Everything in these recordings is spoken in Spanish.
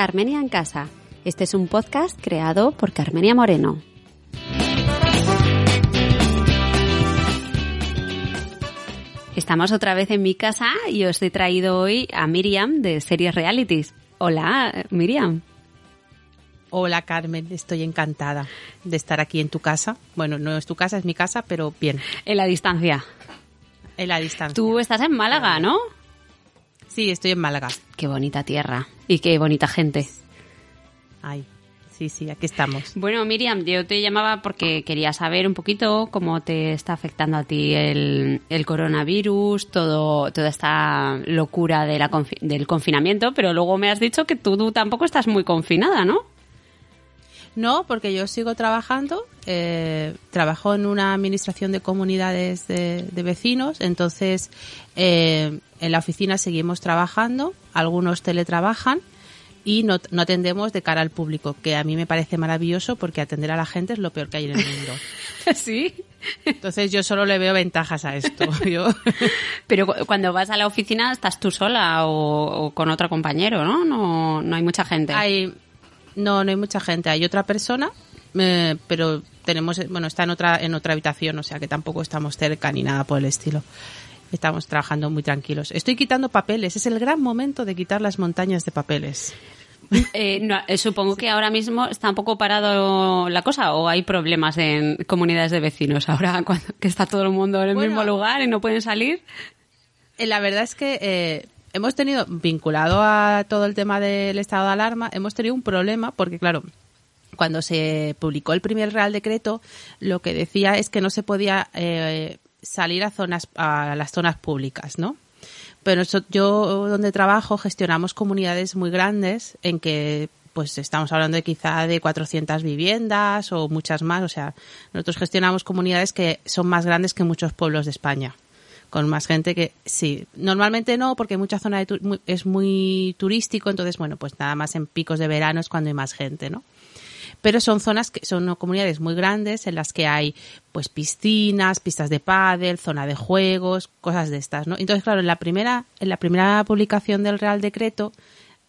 Carmenia en Casa. Este es un podcast creado por Carmenia Moreno. Estamos otra vez en mi casa y os he traído hoy a Miriam de Series Realities. Hola, Miriam. Hola Carmen, estoy encantada de estar aquí en tu casa. Bueno, no es tu casa, es mi casa, pero bien, En la distancia. en la distancia. Tú estás en Málaga, ¿no? Sí, estoy en Málaga. Qué bonita tierra y qué bonita gente. Ay, sí, sí, aquí estamos. Bueno, Miriam, yo te llamaba porque quería saber un poquito cómo te está afectando a ti el, el coronavirus, todo, toda esta locura de la confi- del confinamiento, pero luego me has dicho que tú, tú tampoco estás muy confinada, ¿no? No, porque yo sigo trabajando. eh, trabajo en una administración de comunidades de, de vecinos, entonces eh, en la oficina seguimos trabajando, algunos teletrabajan y no, no atendemos de cara al público, que a mí me parece maravilloso porque atender a la gente es lo peor que hay en el mundo. sí. Entonces yo solo le veo ventajas a esto. Yo, Pero cu- cuando vas a la oficina estás tú sola o, o con otro compañero, ¿no? No, no hay mucha gente. Hay, no, no hay mucha gente. Hay otra persona, eh, pero tenemos, bueno, está en otra, en otra habitación, o sea que tampoco estamos cerca ni nada por el estilo. Estamos trabajando muy tranquilos. Estoy quitando papeles. Es el gran momento de quitar las montañas de papeles. Eh, no, eh, supongo que ahora mismo está un poco parado la cosa o hay problemas en comunidades de vecinos ahora cuando, que está todo el mundo en el Bueno. mismo lugar y no pueden salir. Eh, La verdad es que eh, hemos tenido, vinculado a todo el tema del estado de alarma, hemos tenido un problema porque, claro, cuando se publicó el primer Real Decreto, lo que decía es que no se podía eh, salir a zonas, a las zonas públicas, ¿no? Pero yo donde trabajo gestionamos comunidades muy grandes en que pues estamos hablando de quizá de 400 viviendas o muchas más, o sea, nosotros gestionamos comunidades que son más grandes que muchos pueblos de España con más gente que sí. Normalmente no, porque mucha zona de tu- es muy turístico, entonces, bueno, pues nada más en picos de verano es cuando hay más gente, ¿no? Pero son zonas que son comunidades muy grandes en las que hay pues piscinas, pistas de pádel, zona de juegos, cosas de estas, ¿no? Entonces, claro, en la primera en la primera publicación del Real Decreto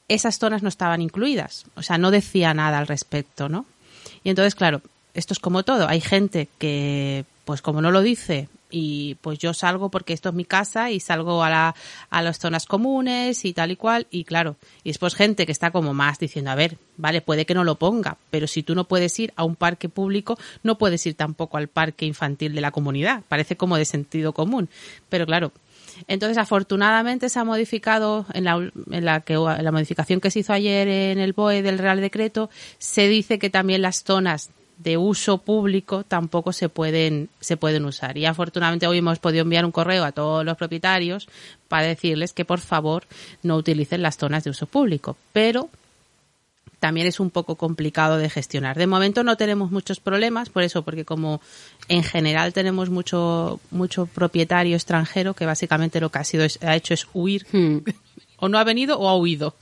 esas zonas no estaban incluidas, o sea, no decía nada al respecto, ¿no? Y entonces, claro, esto es como todo. Hay gente que, pues como no lo dice, y pues yo salgo porque esto es mi casa y salgo a, la, a las zonas comunes y tal y cual, y claro, y después gente que está como más diciendo, a ver, vale, puede que no lo ponga, pero si tú no puedes ir a un parque público, no puedes ir tampoco al parque infantil de la comunidad. Parece como de sentido común. Pero claro, entonces, afortunadamente se ha modificado en la, en la que en la modificación que se hizo ayer en el BOE del Real Decreto, se dice que también las zonas de uso público tampoco se pueden se pueden usar. Y afortunadamente hoy hemos podido enviar un correo a todos los propietarios para decirles que por favor no utilicen las zonas de uso público. Pero también es un poco complicado de gestionar. De momento no tenemos muchos problemas, por eso, porque como en general tenemos mucho, mucho propietario extranjero que básicamente lo que ha, sido ha hecho es huir, Hmm. o no ha venido o ha huido.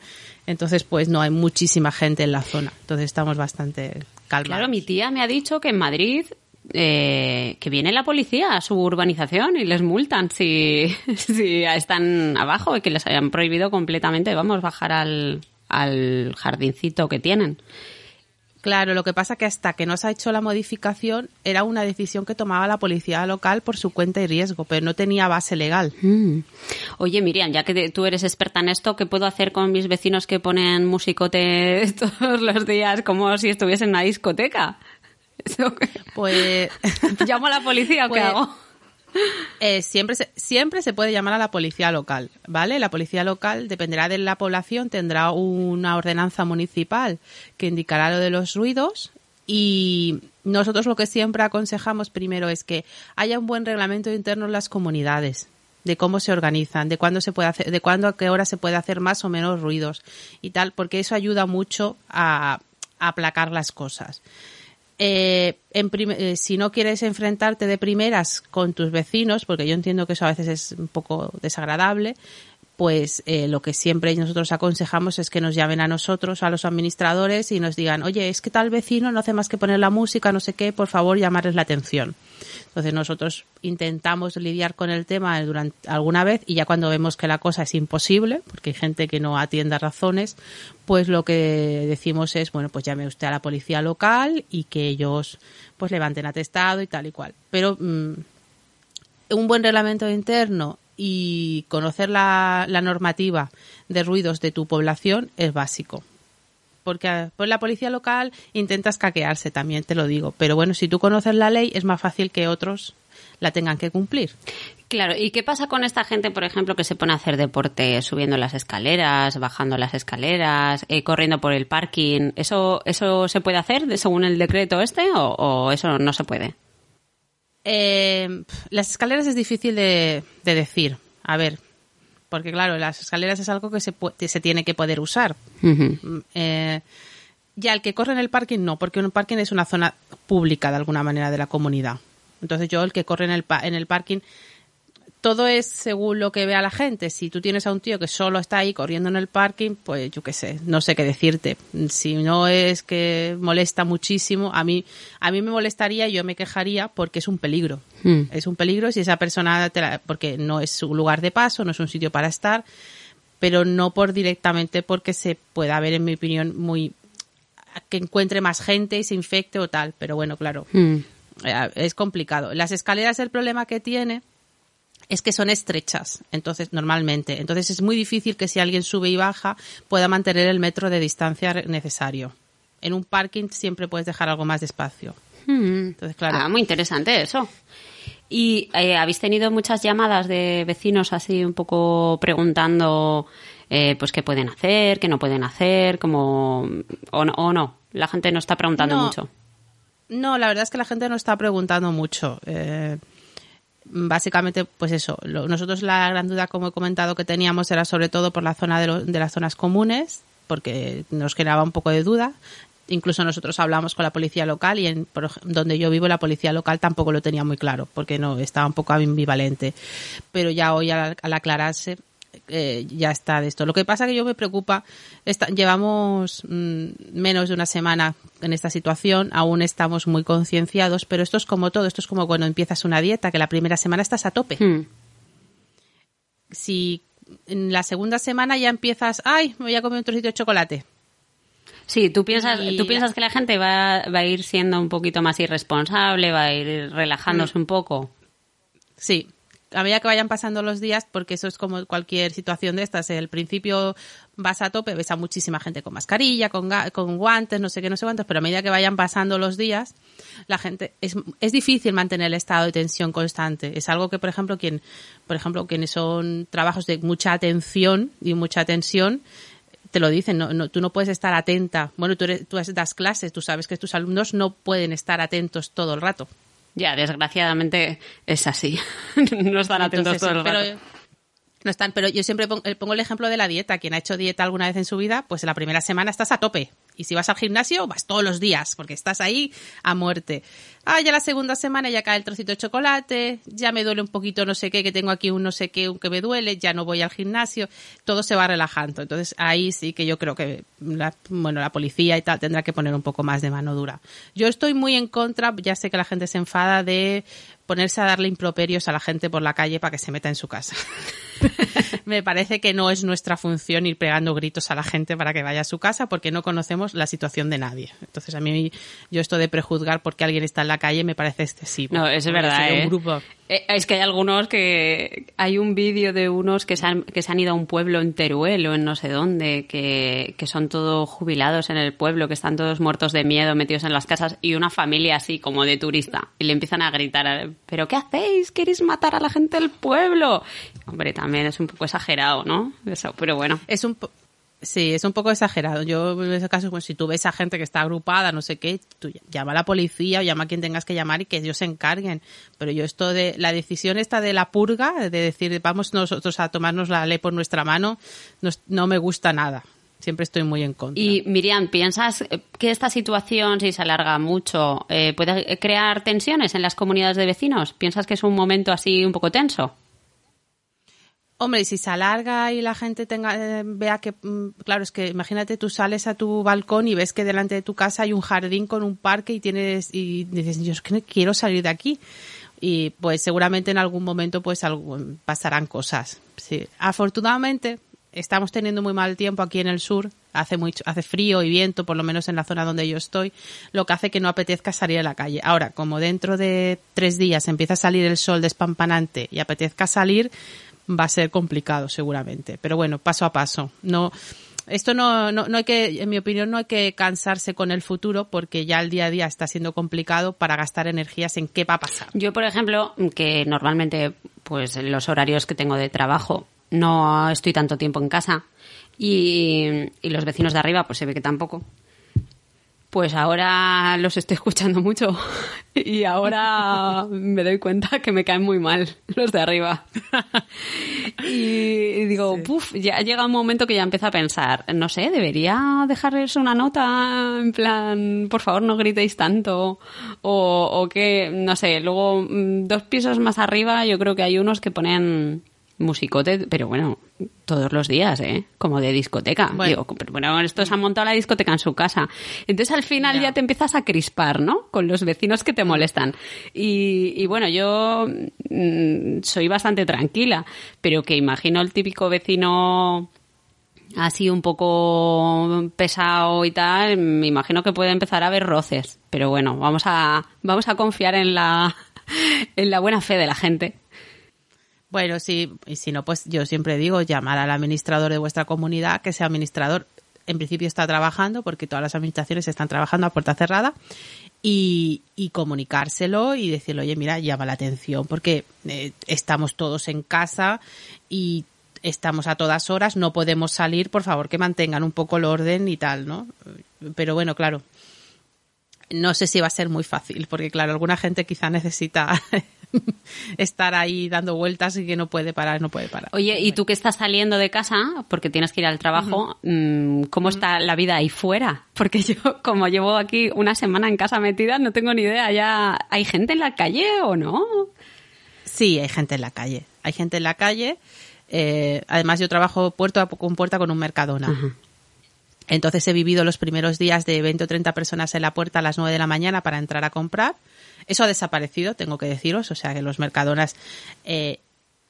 Entonces, pues no hay muchísima gente en la zona. Entonces estamos bastante calmados. Claro, mi tía me ha dicho que en Madrid eh, que viene la policía a su urbanización y les multan si, si están abajo y que les hayan prohibido completamente, vamos, bajar al, al jardincito que tienen. Claro, lo que pasa que hasta que no se ha hecho la modificación era una decisión que tomaba la policía local por su cuenta y riesgo, pero no tenía base legal. Mm. Oye, Miriam, ya que te- tú eres experta en esto, ¿qué puedo hacer con mis vecinos que ponen musicote todos los días como si estuviesen en una discoteca? Pues ¿Llamo a la policía o qué Pues- hago? Eh, siempre, se, siempre se puede llamar a la policía local, ¿vale? La policía local, dependerá de la población, tendrá una ordenanza municipal que indicará lo de los ruidos Y nosotros lo que siempre aconsejamos primero es que haya un buen reglamento interno en las comunidades de cómo se organizan, de cuándo se puede hacer, de cuándo a qué hora se puede hacer más o menos ruidos y tal, porque eso ayuda mucho a, a aplacar las cosas. Eh, en eh, si no quieres enfrentarte de primeras con tus vecinos, porque yo entiendo que eso a veces es un poco desagradable, pues eh, lo que siempre nosotros aconsejamos es que nos llamen a nosotros, a los administradores, y nos digan, oye, es que tal vecino no hace más que poner la música, no sé qué, por favor llamarles la atención. Entonces nosotros intentamos lidiar con el tema durante alguna vez y ya cuando vemos que la cosa es imposible, porque hay gente que no atienda razones, pues lo que decimos es, bueno, pues llame usted a la policía local y que ellos pues levanten atestado y tal y cual. Pero mm, un buen reglamento interno y conocer la, normativa de ruidos de tu población es básico. Porque pues la policía local intenta escaquearse también, te lo digo. Pero bueno, si tú conoces la ley, es más fácil que otros la tengan que cumplir. Claro, ¿y qué pasa con esta gente, por ejemplo, que se pone a hacer deporte subiendo las escaleras, bajando las escaleras, eh, corriendo por el parking? ¿Eso, ¿Eso se puede hacer según el decreto este o eso no se puede? Eh, las escaleras es difícil de, decir. A ver, porque claro, las escaleras es algo que se, se tiene que poder usar. Mm, eh, ya el que corre en el parking no, porque un parking es una zona pública de alguna manera de la comunidad. Entonces yo el que corre en el, en el parking todo es según lo que vea la gente. Si tú tienes a un tío que solo está ahí corriendo en el parking, pues yo qué sé, no sé qué decirte. Si no es que molesta muchísimo, a mí, a mí me molestaría y yo me quejaría porque es un peligro. Hmm. Es un peligro si esa persona, porque no es su lugar de paso, no es un sitio para estar, pero no por directamente porque se pueda ver, en mi opinión, muy que encuentre más gente y se infecte o tal. Pero bueno, claro, hmm. eh, es complicado. Las escaleras, el problema que tiene es que son estrechas, entonces normalmente. Entonces es muy difícil que si alguien sube y baja pueda mantener el metro de distancia necesario. En un parking siempre puedes dejar algo más de espacio. Hmm. Entonces, claro. Ah, muy interesante eso. ¿Y eh, habéis tenido muchas llamadas de vecinos así un poco preguntando eh, pues qué pueden hacer, qué no pueden hacer, como o no, o no? La gente no está preguntando mucho. No, la verdad es que la gente no está preguntando mucho. Eh, básicamente, pues eso, nosotros la gran duda, como he comentado, que teníamos era sobre todo por la zona de, de las zonas comunes, porque nos generaba un poco de duda. Incluso nosotros hablamos con la policía local y en donde yo vivo la policía local tampoco lo tenía muy claro, porque no estaba un poco ambivalente. Pero ya hoy al aclararse eh, ya está de esto. Lo que pasa que yo me preocupa, llevamos mm, menos de una semana en esta situación, aún estamos muy concienciados, pero esto es como todo, esto es como cuando empiezas una dieta, que la primera semana estás a tope. Hmm. Si en la segunda semana ya empiezas, ay, me voy a comer un trocito de chocolate. Sí, tú piensas, tú piensas que la gente va, va, a ir siendo un poquito más irresponsable, va a ir relajándose hmm. un poco. Sí, a medida que vayan pasando los días, porque eso es como cualquier situación de estas, el principio vas a tope, ves a muchísima gente con mascarilla, con, con guantes, no sé qué, no sé cuántos, pero a medida que vayan pasando los días, la gente, es, difícil mantener el estado de tensión constante. Es algo que, por ejemplo, quien, por ejemplo, quienes son trabajos de mucha atención y mucha tensión, te lo dicen, no, no, tú no puedes estar atenta. Bueno, tú, eres, tú das clases, tú sabes que tus alumnos no pueden estar atentos todo el rato. Ya, desgraciadamente es así. no están atentos todo el rato. Pero, no están, pero yo siempre pongo, pongo, el ejemplo de la dieta. Quien ha hecho dieta alguna vez en su vida, pues en la primera semana estás a tope. Y si vas al gimnasio, vas todos los días, porque estás ahí a muerte. Ah, ya la segunda semana ya cae el trocito de chocolate, ya me duele un poquito no sé qué, que tengo aquí un no sé qué, un que me duele, ya no voy al gimnasio, todo se va relajando. Entonces ahí sí que yo creo que la, bueno, la policía y tal tendrá que poner un poco más de mano dura. Yo estoy muy en contra, ya sé que la gente se enfada de ponerse a darle improperios a la gente por la calle para que se meta en su casa. Me parece que no es nuestra función ir pegando gritos a la gente para que vaya a su casa porque no conocemos la situación de nadie. Entonces a mí yo esto de prejuzgar porque alguien está en la calle me parece excesivo. No, es verdad. ¿eh? Eh, es que hay algunos que hay un vídeo de unos que se, han, que se han ido a un pueblo en Teruel o en no sé dónde, que, que son todos jubilados en el pueblo, que están todos muertos de miedo, metidos en las casas y una familia así como de turista y le empiezan a gritar, pero ¿qué hacéis? ¿Queréis matar a la gente del pueblo? Hombre, también es un poco exagerado, ¿no? Eso, pero bueno. Es un Sí, es un poco exagerado. Yo, en ese caso, pues si tú ves a gente que está agrupada, no sé qué, tú llama a la policía o llama a quien tengas que llamar y que ellos se encarguen. Pero yo esto de, la decisión esta de la purga, de decir, vamos nosotros a tomarnos la ley por nuestra mano, no, no me gusta nada. Siempre estoy muy en contra. Y Miriam, ¿piensas que esta situación, si se alarga mucho, eh, puede crear tensiones en las comunidades de vecinos? ¿Piensas que es un momento así un poco tenso? Hombre, si se alarga y la gente tenga, eh, vea que, mm, claro, es que imagínate tú sales a tu balcón y ves que delante de tu casa hay un jardín con un parque y tienes, y dices, yo es que quiero salir de aquí. Y pues seguramente en algún momento pues pasarán cosas. Sí. Afortunadamente estamos teniendo muy mal tiempo aquí en el sur. Hace mucho, hace frío y viento, por lo menos en la zona donde yo estoy, lo que hace que no apetezca salir a la calle. Ahora, como dentro de tres días empieza a salir el sol despampanante y apetezca salir, va a ser complicado seguramente. Pero bueno, paso a paso. No, esto no, no, no hay que, en mi opinión, no hay que cansarse con el futuro porque ya el día a día está siendo complicado para gastar energías en qué va a pasar. Yo, por ejemplo, que normalmente, pues los horarios que tengo de trabajo, no estoy tanto tiempo en casa y, y los vecinos de arriba, pues se ve que tampoco. Pues ahora los estoy escuchando mucho y ahora me doy cuenta que me caen muy mal los de arriba. Y digo, puf, ya llega un momento que ya empiezo a pensar, no sé, debería dejarles una nota en plan, por favor no gritéis tanto o, o que, no sé, luego mm, dos pisos más arriba yo creo que hay unos que ponen musicote, pero bueno, todos los días, ¿eh? Como de discoteca. Bueno, pero bueno, estos han montado la discoteca en su casa. Entonces al final ya te empiezas a crispar, ¿no? Con los vecinos que te molestan. Y, y bueno, yo mm, soy bastante tranquila, pero que imagino el típico vecino así un poco pesado y tal, me imagino que puede empezar a haber roces. Pero bueno, vamos a, vamos a confiar en la, en la buena fe de la gente. Bueno, sí, y si no, pues yo siempre digo, llamar al administrador de vuestra comunidad, que sea administrador, en principio está trabajando, porque todas las administraciones están trabajando a puerta cerrada, y, y comunicárselo y decirle, oye, mira, llama la atención, porque eh, estamos todos en casa y estamos a todas horas, no podemos salir, por favor, que mantengan un poco el orden y tal, ¿no? Pero bueno, claro, no sé si va a ser muy fácil, porque claro, alguna gente quizá necesita estar ahí dando vueltas y que no puede parar, no puede parar. Oye, ¿y tú que estás saliendo de casa porque tienes que ir al trabajo, mm, cómo está la vida ahí fuera? Porque yo, como llevo aquí una semana en casa metida, no tengo ni idea. ¿Ya hay gente en la calle o no? Sí, hay gente en la calle. Hay gente en la calle. Eh, además, yo trabajo puerta con puerta con un Mercadona. Entonces he vivido los primeros días de 20 o 30 personas en la puerta a las 9 de la mañana para entrar a comprar. Eso ha desaparecido, tengo que deciros. O sea que los mercadonas eh,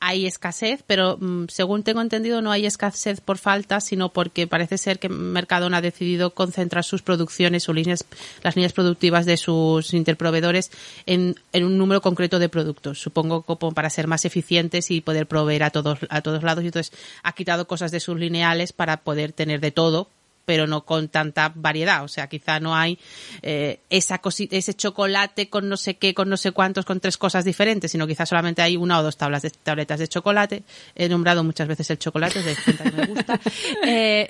hay escasez, pero mm, según tengo entendido no hay escasez por falta, sino porque parece ser que Mercadona ha decidido concentrar sus producciones o líneas, las líneas productivas de sus interproveedores en, en un número concreto de productos. Supongo como para ser más eficientes y poder proveer a todos, a todos lados. Y entonces ha quitado cosas de sus lineales para poder tener de todo pero no con tanta variedad. O sea, quizá no hay eh, esa cosita, ese chocolate con no sé qué, con no sé cuántos, con tres cosas diferentes, sino quizá solamente hay una o dos tablas de, tabletas de chocolate. He nombrado muchas veces el chocolate, de que me gusta. Eh,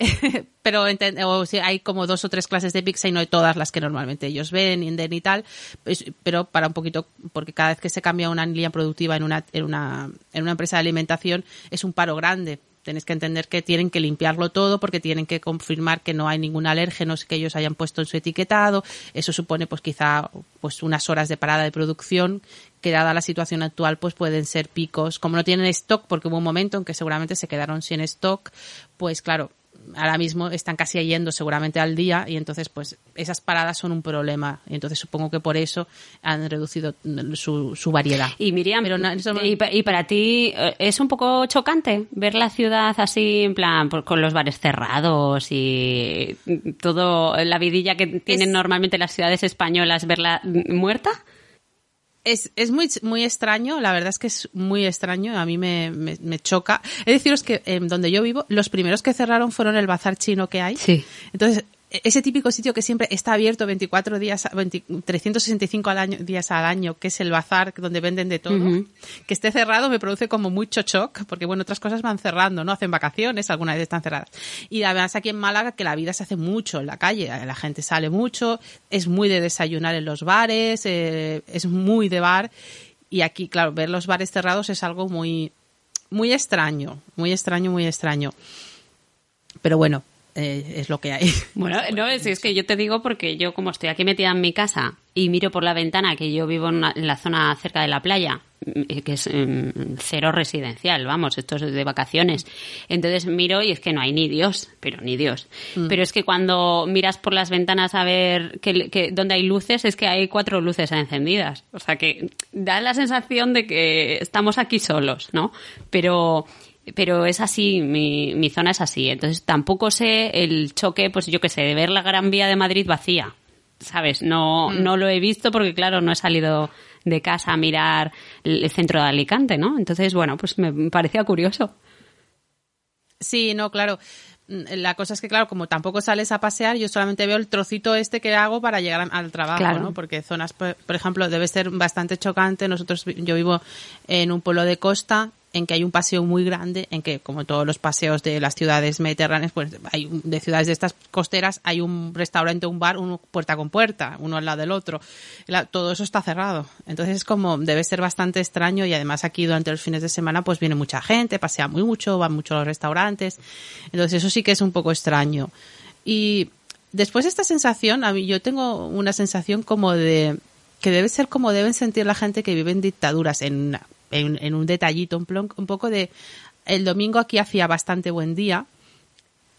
pero o si hay como dos o tres clases de pizza y no hay todas las que normalmente ellos ven y tal. Pues, pero para un poquito, porque cada vez que se cambia una línea productiva en una, en una, en una empresa de alimentación es un paro grande Tenéis que entender que tienen que limpiarlo todo porque tienen que confirmar que no hay ningún alérgeno que ellos hayan puesto en su etiquetado. Eso supone pues quizá pues unas horas de parada de producción que dada la situación actual pues pueden ser picos. Como no tienen stock porque hubo un momento en que seguramente se quedaron sin stock, pues claro, ahora mismo están casi yendo seguramente al día y entonces pues esas paradas son un problema y entonces supongo que por eso han reducido su, su variedad. Y Miriam, y, para ti eh, es un poco chocante ver la ciudad así en plan con los bares cerrados y todo la vidilla que tienen normalmente las ciudades españolas verla muerta? Es, es muy, muy extraño, la verdad es que es muy extraño, a mí me, me, choca. Es deciros que en donde yo vivo, los primeros que cerraron fueron el bazar chino que hay. Sí. Entonces, ese típico sitio que siempre está abierto 24 días, 365 al año, días al año, que es el bazar donde venden de todo, que esté cerrado me produce como mucho shock, porque bueno, otras cosas van cerrando, ¿no? Hacen vacaciones, algunas veces están cerradas. Y además aquí en Málaga que la vida se hace mucho en la calle, la gente sale mucho, es muy de desayunar en los bares, eh, es muy de bar. Y aquí, claro, ver los bares cerrados es algo muy, muy extraño, muy extraño, muy extraño. Pero bueno, eh, es lo que hay. Bueno, no, es, es, que yo te digo porque yo como estoy aquí metida en mi casa y miro por la ventana que yo vivo en, la zona cerca de la playa, mm, que es mm, cero residencial, vamos, esto es de vacaciones. Entonces miro y es que no hay ni Dios, pero ni Dios. Mm. Pero es que cuando miras por las ventanas a ver que, que, dónde hay luces, es que hay cuatro luces encendidas. O sea que da la sensación de que estamos aquí solos, ¿no? Pero pero es así, mi, mi zona es así. Entonces tampoco sé el choque, pues yo qué sé, de ver la Gran Vía de Madrid vacía. ¿Sabes? No, mm. no lo he visto porque, claro, no he salido de casa a mirar el centro de Alicante, ¿no? Entonces, bueno, pues me parecía curioso. Sí, no, claro. Mm, la cosa es que, claro, como tampoco sales a pasear, yo solamente veo el trocito este que hago para llegar al trabajo, ¿no? Porque zonas, por ejemplo, debe ser bastante chocante. Nosotros, yo vivo en un pueblo de costa en que hay un paseo muy grande, en que, como todos los paseos de las ciudades mediterráneas, pues hay de ciudades de estas costeras, hay un restaurante, un bar, uno puerta con puerta, uno al lado del otro. todo eso está cerrado. Entonces es como, debe ser bastante extraño y además aquí durante los fines de semana pues viene mucha gente, pasea muy mucho, van mucho a los restaurantes. Entonces eso sí que es un poco extraño. Y después de esta sensación, yo tengo una sensación como de que debe ser como deben sentir la gente que vive en dictaduras, en en, un detallito, un, un poco de... El domingo aquí hacía bastante buen día,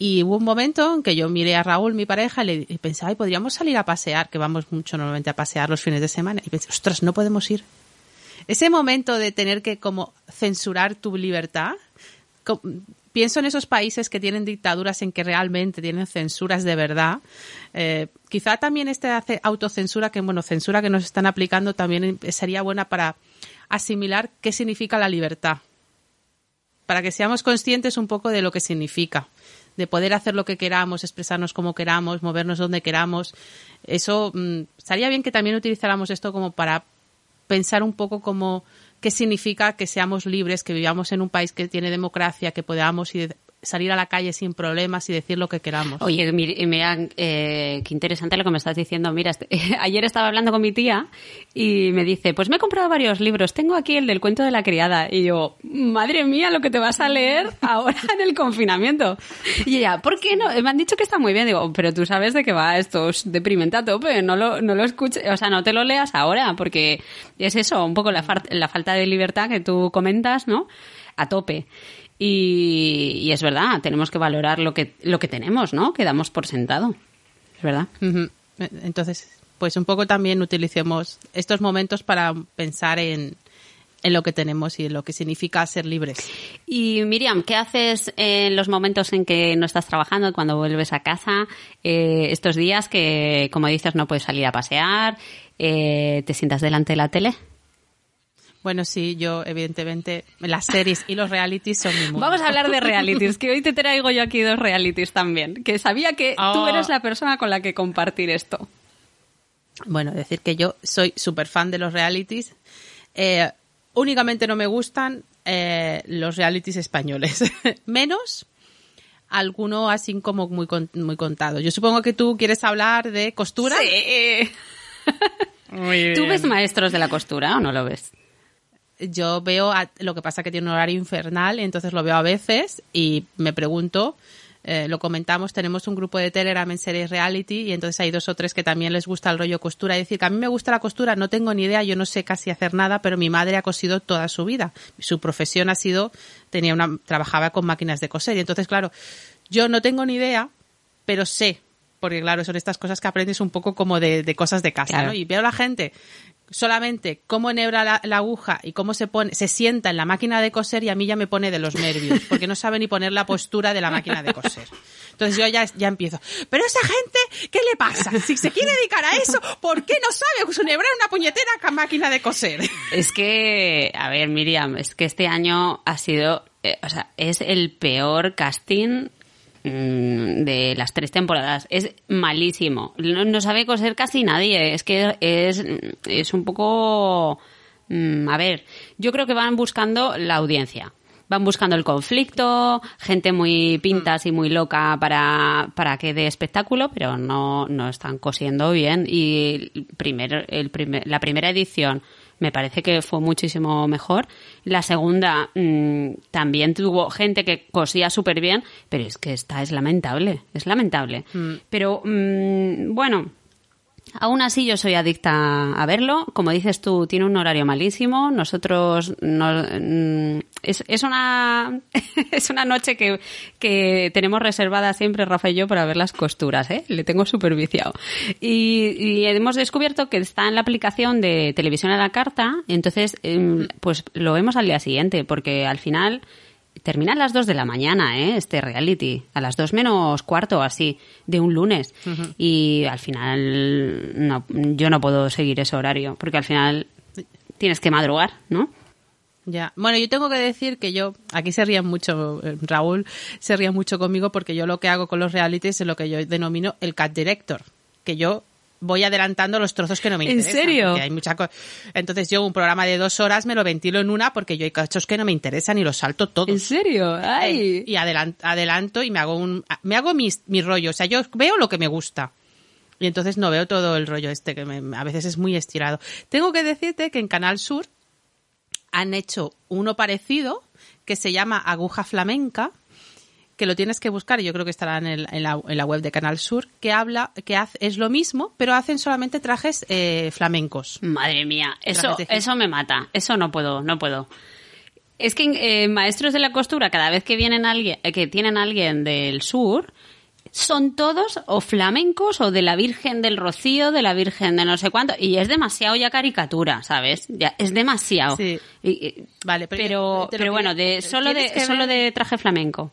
y hubo un momento en que yo miré a Raúl, mi pareja, y, le, y pensé, ay, podríamos salir a pasear, que vamos mucho normalmente a pasear los fines de semana. Y pensé, ostras, no podemos ir. Ese momento de tener que como censurar tu libertad, pienso en esos países que tienen dictaduras en que realmente tienen censuras de verdad. Eh, quizá también esta autocensura que, bueno, censura que nos están aplicando también sería buena para asimilar qué significa la libertad, para que seamos conscientes un poco de lo que significa, de poder hacer lo que queramos, expresarnos como queramos, movernos donde queramos. Eso mm, estaría bien que también utilizáramos esto como para pensar un poco como qué significa que seamos libres, que vivamos en un país que tiene democracia, que podamos salir a la calle sin problemas y decir lo que queramos. Oye, mira, eh, qué interesante lo que me estás diciendo. Mira, este, ayer estaba hablando con mi tía y me dice, pues me he comprado varios libros. Tengo aquí el del cuento de la criada. Y yo, madre mía, lo que te vas a leer ahora en el confinamiento. Y ella, ¿por qué no? Me han dicho que está muy bien. Digo, pero tú sabes de qué va esto, es deprimente a tope. No lo, no lo escuches, o sea, no te lo leas ahora porque es eso, un poco la, la falta de libertad que tú comentas, ¿no? A tope. Y, es verdad, tenemos que valorar lo que, lo que tenemos, ¿no? Que damos por sentado. Es verdad. Entonces, pues un poco también utilicemos estos momentos para pensar en, en lo que tenemos y en lo que significa ser libres. Y Miriam, ¿qué haces en los momentos en que no estás trabajando, cuando vuelves a casa, eh, estos días que, como dices, no puedes salir a pasear, eh, te sientas delante de la tele? Bueno, sí, yo evidentemente las series y los realities son mi mundo. Vamos a hablar de realities, que hoy te traigo yo aquí dos realities también, que sabía que tú oh. eres la persona con la que compartir esto. Bueno, decir que yo soy súper fan de los realities. Eh, únicamente no me gustan eh, los realities españoles, menos alguno así como muy, muy contado. Yo supongo que tú quieres hablar de costura. Sí. ¿Tú ves maestros de la costura o no lo ves? Yo veo, lo que pasa que tiene un horario infernal, entonces lo veo a veces y me pregunto, eh, lo comentamos, tenemos un grupo de Telegram en series reality y entonces hay dos o tres que también les gusta el rollo costura. Es decir, que a mí me gusta la costura, no tengo ni idea, yo no sé casi hacer nada, pero mi madre ha cosido toda su vida. Su profesión ha sido, tenía una, trabajaba con máquinas de coser y entonces, claro, yo no tengo ni idea, pero sé porque claro, son estas cosas que aprendes un poco como de, cosas de casa, ¿no? Y veo a la gente solamente cómo enhebra la, aguja y cómo se pone, se sienta en la máquina de coser y a mí ya me pone de los nervios, porque no sabe ni poner la postura de la máquina de coser. Entonces yo ya, ya empiezo. Pero esa gente, ¿qué le pasa? Si se quiere dedicar a eso, ¿por qué no sabe enhebrar una puñetera máquina de coser? Es que, a ver, Miriam, es que este año ha sido, eh, o sea, es el peor casting de las tres temporadas. Es malísimo. No, sabe coser casi nadie. Es que es, es un poco... mm, A ver, yo creo que van buscando la audiencia. Van buscando el conflicto, gente muy pintas y muy loca para, para que dé espectáculo, pero no, no están cosiendo bien. Y el primer, la primera edición me parece que fue muchísimo mejor. La segunda mm, también tuvo gente que cosía súper bien, pero es que esta es lamentable, es lamentable. Pero mm, bueno, Aún así, yo soy adicta a verlo. Como dices tú, tiene un horario malísimo. Nosotros no, mm, es, es una es una noche que, que tenemos reservada siempre Rafa y yo para ver las costuras. ¿eh? Le tengo súper viciado. Y, y hemos descubierto que está en la aplicación de televisión a la carta. Entonces, em, pues lo vemos al día siguiente, porque al final termina a las 2 de la mañana, ¿eh? Este reality. A las 2 menos cuarto, así, de un lunes. Y al final, no, yo no puedo seguir ese horario, porque al final tienes que madrugar, ¿no? Ya. Bueno, yo tengo que decir que yo, aquí se rían mucho, eh, Raúl se ríe mucho conmigo porque yo lo que hago con los realities es lo que yo denomino el cat director, que yo voy adelantando los trozos que no me ¿En interesan. serio? porque Hay mucha Entonces yo un programa de dos horas me lo ventilo en una porque yo hay cachos que no me interesan y los salto todos. ¿En serio? Ay. Y adelan- adelanto y me hago un, me hago mi rollo. O sea, yo veo lo que me gusta. Y entonces no veo todo el rollo este que me- a veces es muy estirado. Tengo que decirte que en Canal Sur han hecho uno parecido que se llama Aguja Flamenca, que lo tienes que buscar y yo creo que estará en, el- en la, en la web de Canal Sur, que habla, que hace, es lo mismo, pero hacen solamente trajes eh, flamencos. Madre mía, eso, eso me mata. Eso no puedo, no puedo. Es que eh, maestros de la costura, cada vez que vienen alguien, eh, que tienen a alguien del sur, son todos o flamencos o de la Virgen del Rocío, de la Virgen de no sé cuánto, y es demasiado ya caricatura, ¿sabes? Ya, es demasiado. Sí. Y- y- Vale, pero, pero, bueno, de solo de solo ver- de traje flamenco.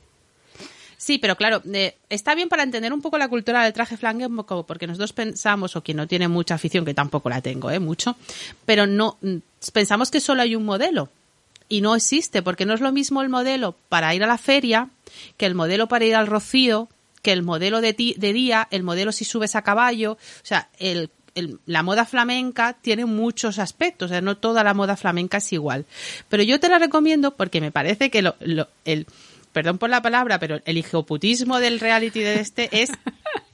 Sí, pero claro, eh, está bien para entender un poco la cultura del traje flamenco, porque nosotros pensamos, o quien no tiene mucha afición, que tampoco la tengo, ¿eh? Mucho, pero no, mm, pensamos que solo hay un modelo. Y no existe, porque no es lo mismo el modelo para ir a la feria, que el modelo para ir al rocío, que el modelo de, ti- de día, el modelo si subes a caballo. O sea, el, la moda flamenca tiene muchos aspectos, o sea, no toda la moda flamenca es igual. Pero yo te la recomiendo porque me parece que lo, lo- el, perdón por la palabra, pero el hijoputismo del reality de este es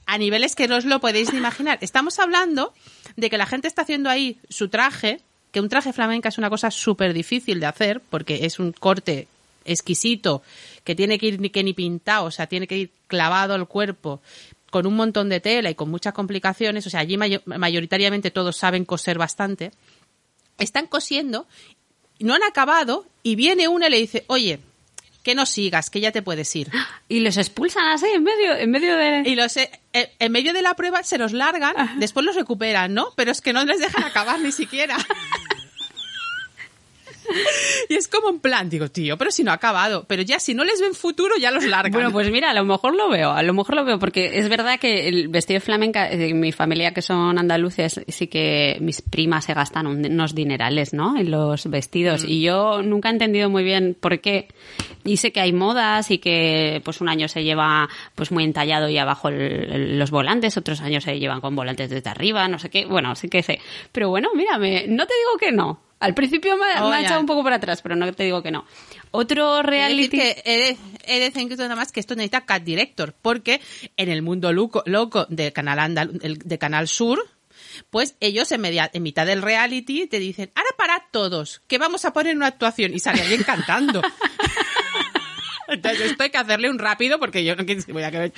a niveles que no os lo podéis ni imaginar. Estamos hablando de que la gente está haciendo ahí su traje, que un traje flamenca es una cosa súper difícil de hacer porque es un corte exquisito que tiene que ir ni que ni pintado, o sea, tiene que ir clavado el cuerpo con un montón de tela y con muchas complicaciones, o sea, allí mayo- mayoritariamente todos saben coser bastante. Están cosiendo, no han acabado y viene una y le dice, oye, que no sigas, que ya te puedes ir. Y los expulsan así en medio, en medio de. Y los, eh, eh, en medio de la prueba se los largan, después los recuperan, ¿no? Pero es que no les dejan acabar ni siquiera. Y es como en plan, digo, tío, pero si no ha acabado. Pero ya, si no les ven futuro, ya los largan. Bueno, pues mira, a lo mejor lo veo, a lo mejor lo veo, porque es verdad que el vestido de flamenca, eh, mi familia que son andaluces, sí que mis primas se gastan un- unos dinerales, ¿no? En los vestidos. Y yo nunca he entendido muy bien por qué. Y sé que hay modas y que pues un año se lleva pues muy entallado y abajo el- el- los volantes, otros años se llevan con volantes desde arriba, no sé qué. Bueno, sí que sé. Pero bueno, mírame, no te digo que no. Al principio me, Oh, me ha echado un poco para atrás, pero no te digo que no. Otro He de decir reality... que he de, he de decir nada más que esto necesita cat director, porque en el mundo loco, loco de Canal Andal- el- de Canal Sur, pues ellos en, media- en mitad del reality te dicen, ahora parad todos, que vamos a poner una actuación y sale alguien cantando. Entonces esto hay que hacerle un rápido porque yo no quiero voy a que ver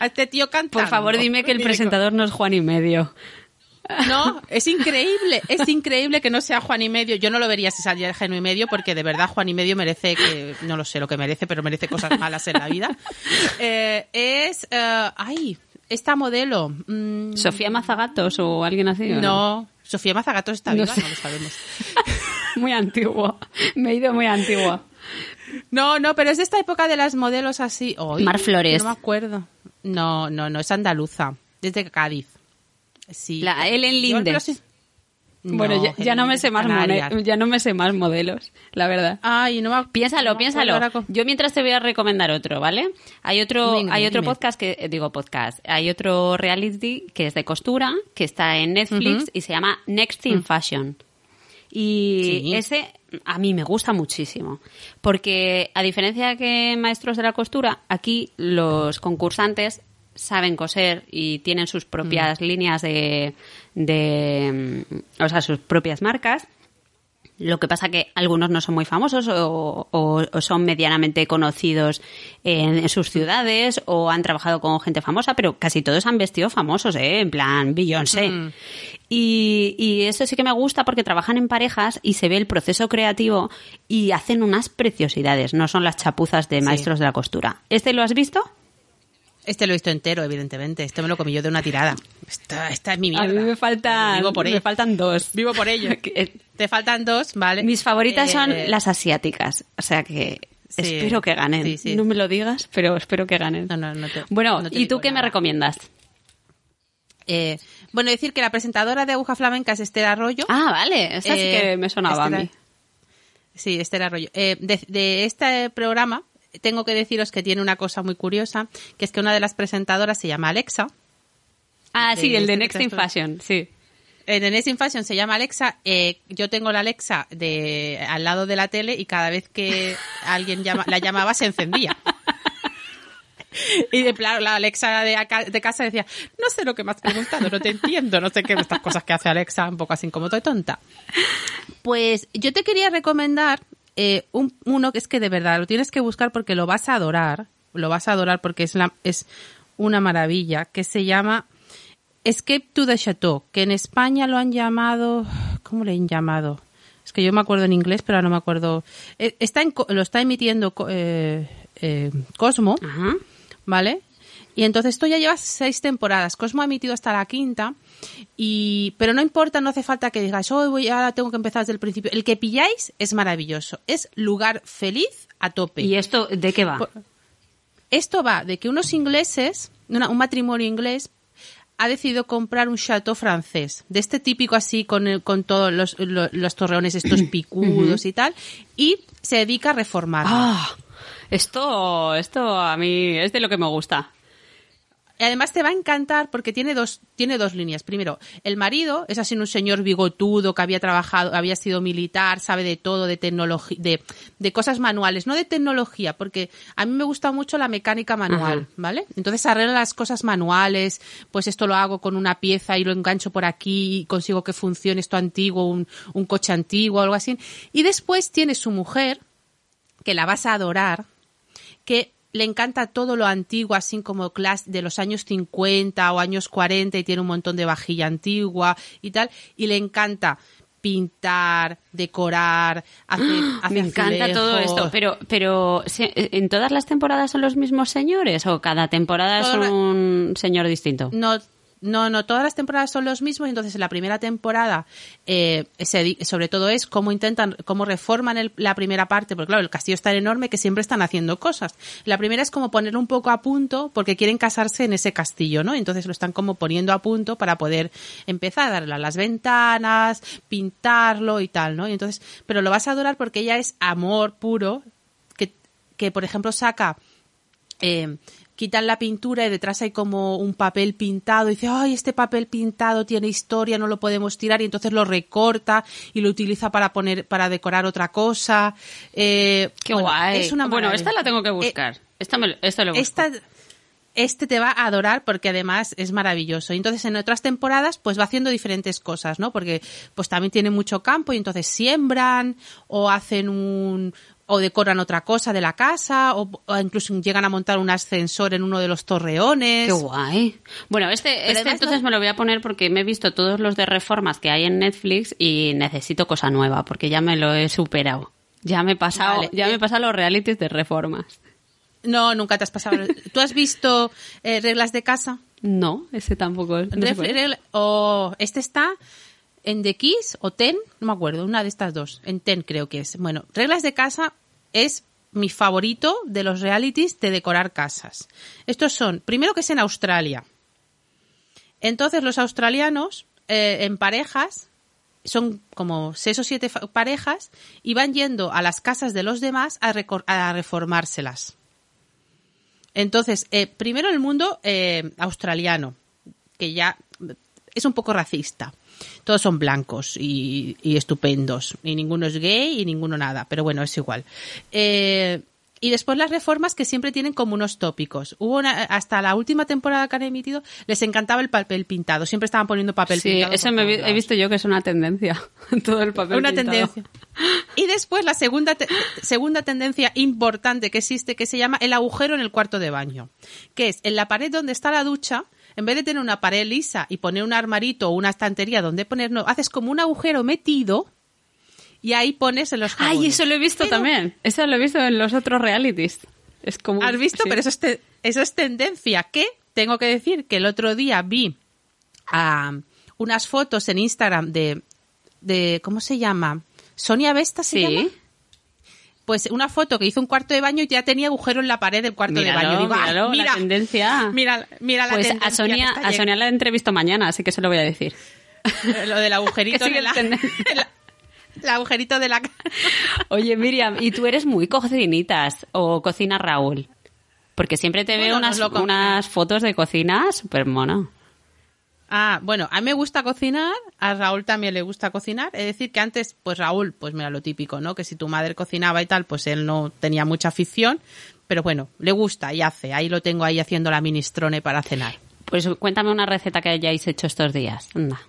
a este tío cantando. Por favor, dime que el presentador no es Juan y medio. No, es increíble, es increíble que no sea Juan y medio. Yo no lo vería si saliera Juan y medio porque de verdad Juan y medio merece que, no lo sé lo que merece, pero merece cosas malas en la vida. Eh, es, eh, ay, esta modelo. mm, ¿Sofía Mazagatos o alguien así? o no, Sofía Mazagatos está No viva, sé. no lo sabemos. Muy antiguo. Me he ido muy antiguo. No, no, pero es de esta época de las modelos así. Mar Flores. No me acuerdo. No, no, no, es andaluza, desde Cádiz. Sí. La Ellen sí. Bueno, ya, ya no me sé más ya no me sé más modelos, la verdad. Ay, no me ac- Piénsalo, no piénsalo. Yo mientras te voy a recomendar otro, ¿vale? Hay otro, Venga, hay otro dime. podcast que, eh, digo podcast, hay otro reality que es de costura, que está en Netflix y se llama Next in Fashion. Y Sí. ese a mí me gusta muchísimo, porque a diferencia que maestros de la costura, aquí los concursantes saben coser y tienen sus propias Mm. líneas de, de, mm, o sea, sus propias marcas. Lo que pasa que algunos no son muy famosos o, o- o son medianamente conocidos en, en sus ciudades o han trabajado con gente famosa, pero casi todos han vestido famosos, ¿eh? En plan Beyoncé. Mm. Y, y eso sí que me gusta porque trabajan en parejas y se ve el proceso creativo y hacen unas preciosidades, no son las chapuzas de Sí. maestros de la costura. ¿Este lo has visto? Este lo he visto entero, evidentemente. Este me lo comí yo de una tirada. Esta, esta es mi A mierda. mí me faltan, Vivo por me faltan dos. Vivo por ello. Que- Te faltan dos, ¿vale? Mis favoritas Eh, son las asiáticas, o sea que Sí. espero que ganen. Sí, sí. No me lo digas, pero espero que ganen. No, no, no te- bueno, ¿y tú qué me recomiendas? Eh, bueno, decir que la presentadora de Aguja Flamenca es Esther Arroyo. Ah, vale, esa sí Eh, que me sonaba Esther- a mí. Sí, Esther Arroyo. Eh, de, de este programa tengo que deciros que tiene una cosa muy curiosa, que es que una de las presentadoras se llama Alexa. Ah, sí, de el de este Next in. Fashion, sí. En el in Fashion se llama Alexa. eh, yo tengo la Alexa de al lado de la tele y cada vez que alguien llama, la llamaba se encendía. Y de claro, la Alexa de, acá- de casa decía, no sé lo que me has preguntado, no te entiendo, no sé qué, estas cosas que hace Alexa, un poco así como toda tonta. Pues yo te quería recomendar eh, un, uno que es que de verdad lo tienes que buscar porque lo vas a adorar, lo vas a adorar porque es, la, es una maravilla, que se llama Escape to the Chateau, que en España lo han llamado, ¿cómo le han llamado? Es que yo me acuerdo en inglés, pero ahora no me acuerdo. Eh, Está en lo está emitiendo eh, eh, Cosmo, Ajá. ¿vale? Y entonces esto ya lleva seis temporadas. Cosmo ha emitido hasta la quinta. Y, pero no importa, no hace falta que digáis, oh, voy, ahora tengo que empezar desde el principio. El que pilláis es maravilloso. Es lugar feliz a tope. ¿Y esto de qué va? Por- Esto va de que unos ingleses, una- un matrimonio inglés, ha decidido comprar un chateau francés, de este típico así, con, el- con todos los, lo- los torreones estos picudos y tal, y se dedica a reformarlo. Ah, esto, esto a mí es de lo que me gusta. Y además te va a encantar porque tiene dos, tiene dos líneas. Primero, el marido es así un señor bigotudo que había trabajado, había sido militar, sabe de todo, de tecnología, de, de cosas manuales, no de tecnología, porque a mí me gusta mucho la mecánica manual, Ajá. ¿vale? Entonces arregla las cosas manuales, pues esto lo hago con una pieza y lo engancho por aquí y consigo que funcione esto antiguo, un, un coche antiguo algo así. Y después tiene su mujer, que la vas a adorar, que le encanta todo lo antiguo, así como clase de los años 50 o años 40 y tiene un montón de vajilla antigua y tal, y le encanta pintar, decorar, hacer, Me encanta todo esto, pero, pero ¿se- ¿en todas las temporadas son los mismos señores o cada temporada es un señor distinto? No, no, no, todas las temporadas son los mismos, entonces en la primera temporada eh, sobre todo es cómo intentan, cómo reforman el- la primera parte, porque claro, el castillo es tan enorme que siempre están haciendo cosas. La primera es como ponerlo un poco a punto porque quieren casarse en ese castillo, ¿no? Entonces lo están como poniendo a punto para poder empezar a darle a las ventanas, pintarlo y tal, ¿no? Y entonces, pero lo vas a adorar porque ella es amor puro, que, que por ejemplo saca eh, quitan la pintura y detrás hay como un papel pintado y dice, ay, este papel pintado tiene historia, no lo podemos tirar y entonces lo recorta y lo utiliza para poner, para decorar otra cosa. Eh, Qué bueno, guay. Es una bueno, esta la tengo que Eh, buscar. Esta me- lo busco. esta, este te va a adorar porque además es maravilloso. Y Entonces en otras temporadas pues va haciendo diferentes cosas, ¿no? Porque pues también tiene mucho campo y entonces siembran o hacen un o decoran otra cosa de la casa o, o incluso llegan a montar un ascensor en uno de los torreones. Qué guay. Bueno, este, este entonces no- me lo voy a poner porque me he visto todos los de reformas que hay en Netflix y necesito cosa nueva porque ya me lo he superado. Ya me he pasado, Vale. ya me he pasado los realities de reformas. No, nunca te has pasado. ¿Tú has visto eh, reglas de casa? No, ese tampoco es. no Ref- regla- o este está en The Kiss o Ten, no me acuerdo, una de estas dos. En Ten creo que es. Bueno, reglas de casa es mi favorito de los realities de decorar casas. Estos son, primero que es en Australia. Entonces los australianos, eh, en parejas, son como seis o siete parejas y van yendo a las casas de los demás a reformárselas. Entonces, eh, primero el mundo eh, australiano, que ya es un poco racista. Todos son blancos y, y estupendos. Y ninguno es gay y ninguno nada. Pero bueno, es igual. Eh, y después las reformas que siempre tienen como unos tópicos. Hubo una, hasta la última temporada que han emitido, les encantaba el papel pintado. Siempre estaban poniendo papel Sí, pintado. eso me todos vi- he visto yo que es una tendencia. Todo el papel Una pintado. tendencia. Y después la segunda, te- segunda tendencia importante que existe, que se llama el agujero en el cuarto de baño, que es en la pared donde está la ducha, en vez de tener una pared lisa y poner un armarito o una estantería donde poner, no, haces como un agujero metido y ahí pones en los Ay, eso lo he visto Pero- también. Eso lo he visto en los otros realities. Es como ¿Has visto? sí. Pero eso es, te- eso es tendencia. Que tengo que decir que el otro día vi ah, unas fotos en Instagram de, de ¿cómo se llama? Sonia Vesta se Sí. llama. Pues una foto que hizo un cuarto de baño y ya tenía agujero en la pared del cuarto de baño. Digo, "Ah, míralo, mira, la tendencia. Mira, mira la Pues tendencia a Sonia, a Sonia la entrevisto mañana, así que se lo voy a decir. llegando. Lo del agujerito de la, el agujerito de la Oye, Miriam, ¿y tú eres muy cocinitas o cocina Raúl? Porque siempre te veo unas, unas fotos de cocina súper mono. Ah, bueno, a mí me gusta cocinar, a Raúl también le gusta cocinar. Es decir, que antes, pues Raúl, pues mira lo típico, ¿no? Que si tu madre cocinaba y tal, pues él no tenía mucha afición. Pero bueno, le gusta y hace. Ahí lo tengo ahí haciendo la minestrone para cenar. Pues cuéntame una receta que hayáis hecho estos días. Anda.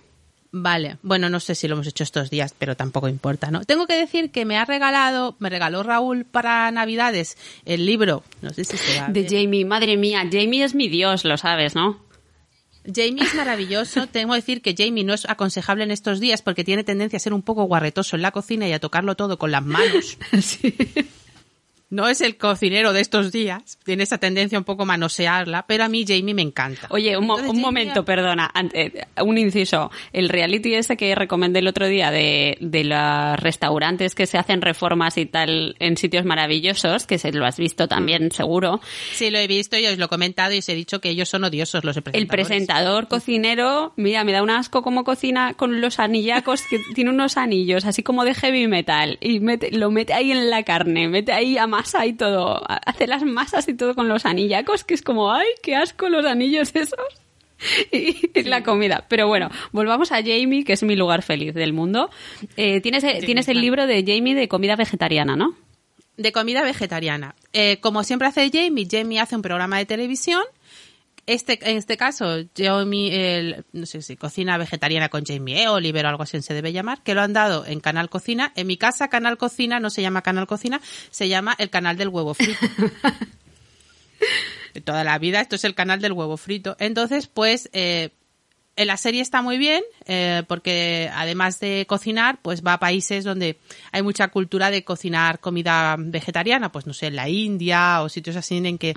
Vale, bueno, no sé si lo hemos hecho estos días, pero tampoco importa, ¿no? Tengo que decir que me ha regalado, me regaló Raúl para Navidades el libro, no sé si se va De. Jamie, madre mía, Jamie es mi dios, lo sabes, ¿no? Jamie es maravilloso. Tengo que decir que Jamie no es aconsejable en estos días porque tiene tendencia a ser un poco guarretoso en la cocina y a tocarlo todo con las manos. No es el cocinero de estos días. Tiene esa tendencia un poco a manosearla, pero a mí Jamie me encanta. Oye, un, Entonces, un momento, perdona, ante- un inciso. El reality ese que recomendé el otro día de, de los restaurantes que se hacen reformas y tal en sitios maravillosos, que se lo has visto también, seguro. Sí, lo he visto y os lo he comentado y os he dicho que ellos son odiosos los presentadores. El presentador cocinero, mira, me da un asco como cocina con los anillacos, que tiene unos anillos así como de heavy metal y mete- lo mete ahí en la carne, mete ahí a masa y todo, hace las masas y todo con los anillacos, que es como, ay, qué asco los anillos esos. Y la comida. Pero bueno, volvamos a Jamie, que es mi lugar feliz del mundo. Eh, tienes tienes el libro de Jamie de comida vegetariana, ¿no? De comida vegetariana. Eh, como siempre hace Jamie, Jamie hace un programa de televisión. Este, en este caso, Jamie, el, no sé si cocina vegetariana con Jamie E. Oliver o algo así se debe llamar, que lo han dado en Canal Cocina. En mi casa, Canal Cocina no se llama Canal Cocina, se llama el canal del huevo frito. de toda la vida, esto es el canal del huevo frito. Entonces, pues, eh, la serie está muy bien, eh, porque además de cocinar, pues va a países donde hay mucha cultura de cocinar comida vegetariana, pues no sé, en la India o sitios así en que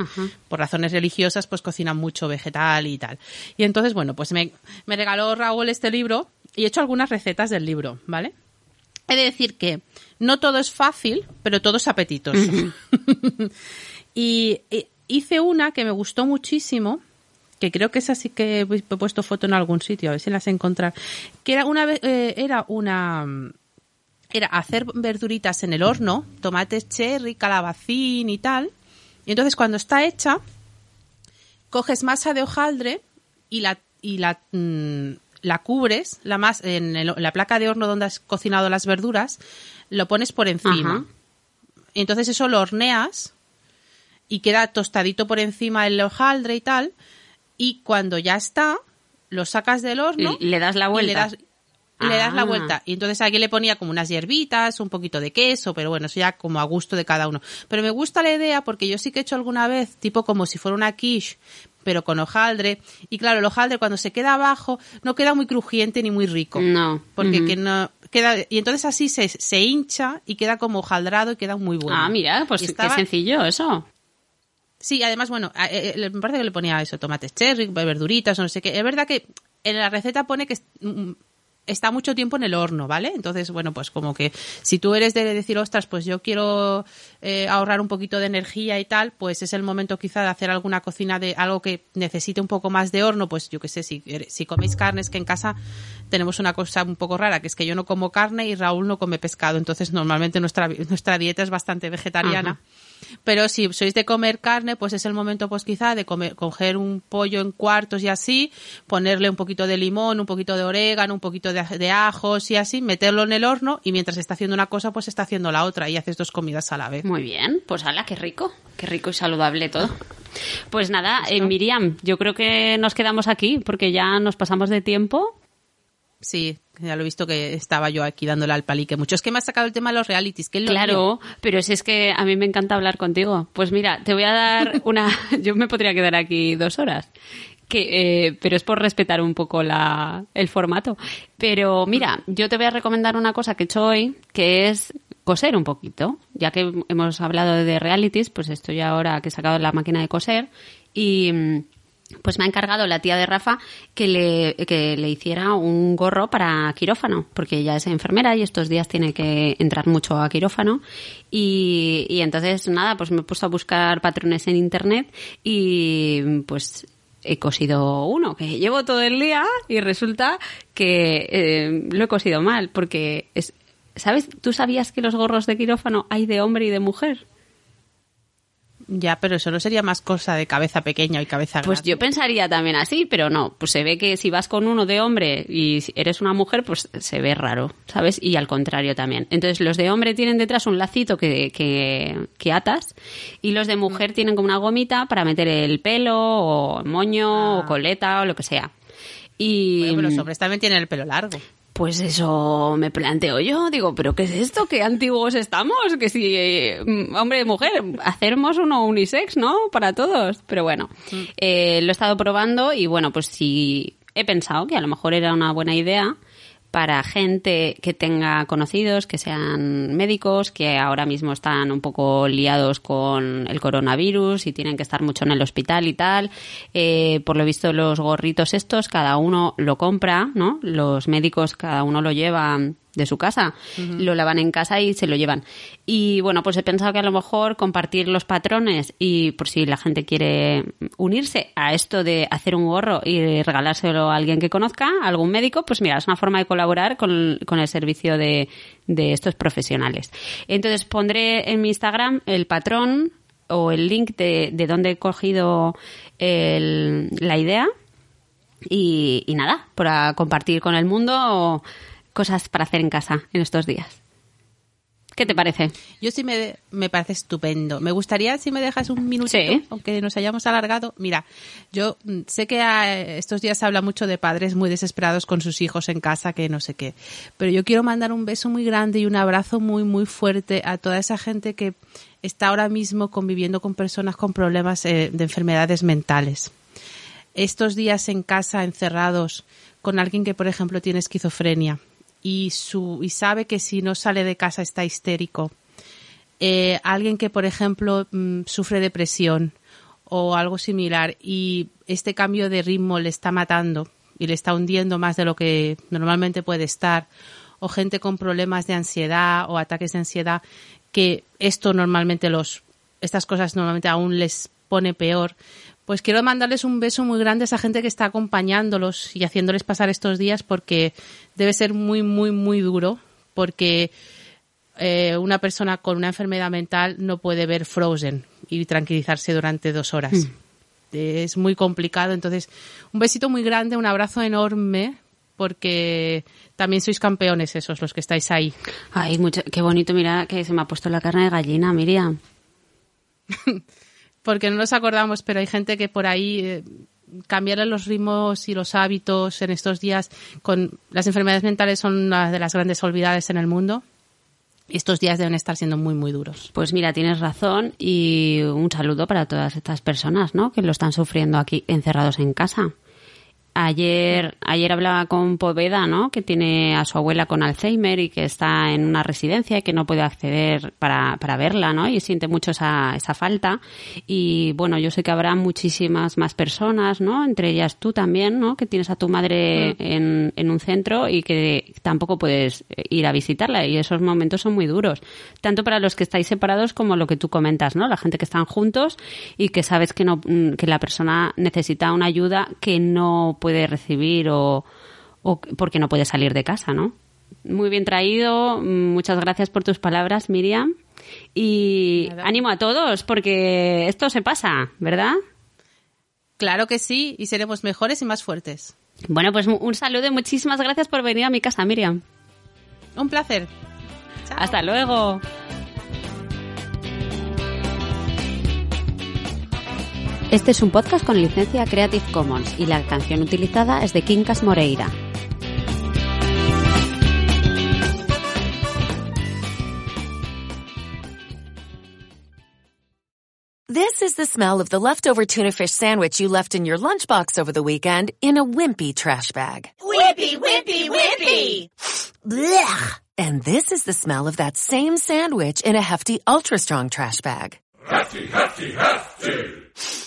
por razones religiosas pues cocinan mucho vegetal y tal. Y entonces, bueno, pues me, me regaló Raúl este libro y he hecho algunas recetas del libro, ¿vale? He de decir que no todo es fácil, pero todo es apetitoso. y, y hice una que me gustó muchísimo, que creo que es así que he puesto foto en algún sitio, a ver si las encontrar, que era una eh, era una mm, era hacer verduritas en el horno, tomates cherry, calabacín y tal. Y entonces cuando está hecha, coges masa de hojaldre y la y la mm, la cubres la mas- en el- la placa de horno donde has cocinado las verduras, lo pones por encima. Ajá. Entonces eso lo horneas y queda tostadito por encima el hojaldre y tal. Y cuando ya está, lo sacas del horno. Y le das la y vuelta. le das, y le das la Ah. vuelta. Y entonces aquí le ponía como unas hierbitas, un poquito de queso, pero bueno, eso ya como a gusto de cada uno. Pero me gusta la idea porque yo sí que he hecho alguna vez, tipo como si fuera una quiche, pero con hojaldre. Y claro, el hojaldre cuando se queda abajo no queda muy crujiente ni muy rico. No. Porque que no queda y entonces así se, se hincha y queda como hojaldrado y queda muy bueno. Ah, mira, pues Y qué estaba- sencillo eso. Sí, además, bueno, eh, eh, me parece que le ponía eso, tomates cherry, verduritas, no sé qué. Es verdad que en la receta pone que es- mm, está mucho tiempo en el horno, ¿vale? Entonces, bueno, pues como que si tú eres de decir, ostras, pues yo quiero eh, ahorrar un poquito de energía y tal, pues es el momento quizá de hacer alguna cocina de algo que necesite un poco más de horno, pues yo qué sé, si, si coméis carnes, que en casa tenemos una cosa un poco rara, que es que yo no como carne y Raúl no come pescado, entonces normalmente nuestra, nuestra dieta es bastante vegetariana. Pero si sois de comer carne, pues es el momento, pues quizá, de comer, coger un pollo en cuartos y así, ponerle un poquito de limón, un poquito de orégano, un poquito de, ajos y así, meterlo en el horno y mientras está haciendo una cosa, pues está haciendo la otra y haces dos comidas a la vez. Muy bien, pues hala, qué rico, qué rico y saludable todo. Pues nada, eh, Miriam, yo creo que nos quedamos aquí porque ya nos pasamos de tiempo. Sí, ya lo he visto que estaba yo aquí dándole al palique mucho. Es que me ha sacado el tema de los realities. Que claro, pero si es que a mí me encanta hablar contigo. Pues mira, te voy a dar una... yo me podría quedar aquí dos horas. Que, eh, pero es por respetar un poco la, el formato. Pero mira, yo te voy a recomendar una cosa que he hecho hoy, que es coser un poquito. Ya que hemos hablado de realities, pues estoy ahora que he sacado la máquina de coser y mm, pues me ha encargado la tía de Rafa que le, que le hiciera un gorro para quirófano, porque ella es enfermera y estos días tiene que entrar mucho a quirófano. Y, y entonces, nada, pues me he puesto a buscar patrones en internet y pues he cosido uno que llevo todo el día y resulta que eh, lo he cosido mal, porque es, ¿sabes? ¿Tú sabías que los gorros de quirófano hay de hombre y de mujer? Ya, pero eso no sería más cosa de cabeza pequeña y cabeza grande. Pues yo pensaría también así, pero no. Pues se ve que si vas con uno de hombre y eres una mujer, pues se ve raro, ¿sabes? Y al contrario también. Entonces los de hombre tienen detrás un lacito que, que, atas y los de mujer tienen como una gomita para meter el pelo o moño o ah. coleta o lo que sea. Y bueno, pero los hombres también tienen el pelo largo. Pues eso me planteo yo, digo, pero ¿qué es esto? ¿Qué antiguos estamos? Que si, mm, hombre, mujer, hacemos uno unisex, ¿no? Para todos. Pero bueno, mm. eh, lo he estado probando y bueno, pues sí, he pensado que a lo mejor era una buena idea para gente que tenga conocidos, que sean médicos, que ahora mismo están un poco liados con el coronavirus y tienen que estar mucho en el hospital y tal. Eh, por lo visto, los gorritos estos, cada uno lo compra, ¿no? Los médicos, cada uno lo lleva de su casa, lo lavan en casa y se lo llevan. Y bueno, pues he pensado que a lo mejor compartir los patrones y por si la gente quiere unirse a esto de hacer un gorro y regalárselo a alguien que conozca, a algún médico, pues mira, es una forma de colaborar con, el servicio de, de estos profesionales. Entonces pondré en mi Instagram el patrón o el link de, de donde he cogido la idea y, y, nada, para compartir con el mundo cosas para hacer en casa en estos días. ¿Qué te parece? Yo sí me, me parece estupendo. Me gustaría si me dejas un minuto, aunque nos hayamos alargado. Mira, yo sé que estos días se habla mucho de padres muy desesperados con sus hijos en casa, que no sé qué. Pero yo quiero mandar un beso muy grande y un abrazo muy, muy fuerte a toda esa gente que está ahora mismo conviviendo con personas con problemas eh, de enfermedades mentales. Estos días en casa, encerrados, con alguien que, por ejemplo, tiene esquizofrenia y, su, y sabe que si no sale de casa está histérico. Eh, alguien que, por ejemplo, mm, sufre depresión o algo similar y este cambio de ritmo le está matando y le está hundiendo más de lo que normalmente puede estar, o gente con problemas de ansiedad o ataques de ansiedad, que esto normalmente los, estas cosas normalmente aún les pone peor, pues quiero mandarles un beso muy grande a esa gente que está acompañándolos y haciéndoles pasar estos días porque debe ser muy, muy, muy duro porque eh, una persona con una enfermedad mental no puede ver Frozen y tranquilizarse durante dos horas. Mm. Es muy complicado. Entonces, un besito muy grande, un abrazo enorme porque también sois campeones esos los que estáis ahí. Ay, mucho, qué bonito, mira que se me ha puesto la carne de gallina, Miriam. porque no nos acordamos, pero hay gente que por ahí eh, los ritmos y los hábitos en estos días con las enfermedades mentales son una de las grandes olvidadas en el mundo. Estos días deben estar siendo muy, muy duros. Pues mira, tienes razón y un saludo para todas estas personas, ¿no? Que lo están sufriendo aquí encerrados en casa. Ayer, ayer hablaba con Poveda, ¿no? Que tiene a su abuela con Alzheimer y que está en una residencia y que no puede acceder para, para verla, ¿no? Y siente mucho esa, esa falta. Y bueno, yo sé que habrá muchísimas más personas, ¿no? Entre ellas tú también, ¿no? Que tienes a tu madre en, en un centro y que tampoco puedes ir a visitarla. Y esos momentos son muy duros. Tanto para los que estáis separados como lo que tú comentas, ¿no? La gente que están juntos y que sabes que no, que la persona necesita una ayuda que no puede puede recibir o, o porque no puede salir de casa, ¿no? Muy bien traído, muchas gracias por tus palabras, Miriam. Y ánimo a todos, porque esto se pasa, ¿verdad? Claro que sí, y seremos mejores y más fuertes. Bueno, pues un saludo y muchísimas gracias por venir a mi casa, Miriam. Un placer. Hasta luego. Este es un podcast con licencia Creative Commons y la canción utilizada es de Quincas Moreira. This is the smell of the leftover tuna fish sandwich you left in your lunchbox over the weekend in a wimpy trash bag. Wimpy, wimpy, wimpy! Blech! And this is the smell of that same sandwich in a hefty, ultra strong trash bag. Hefty, hefty, hefty.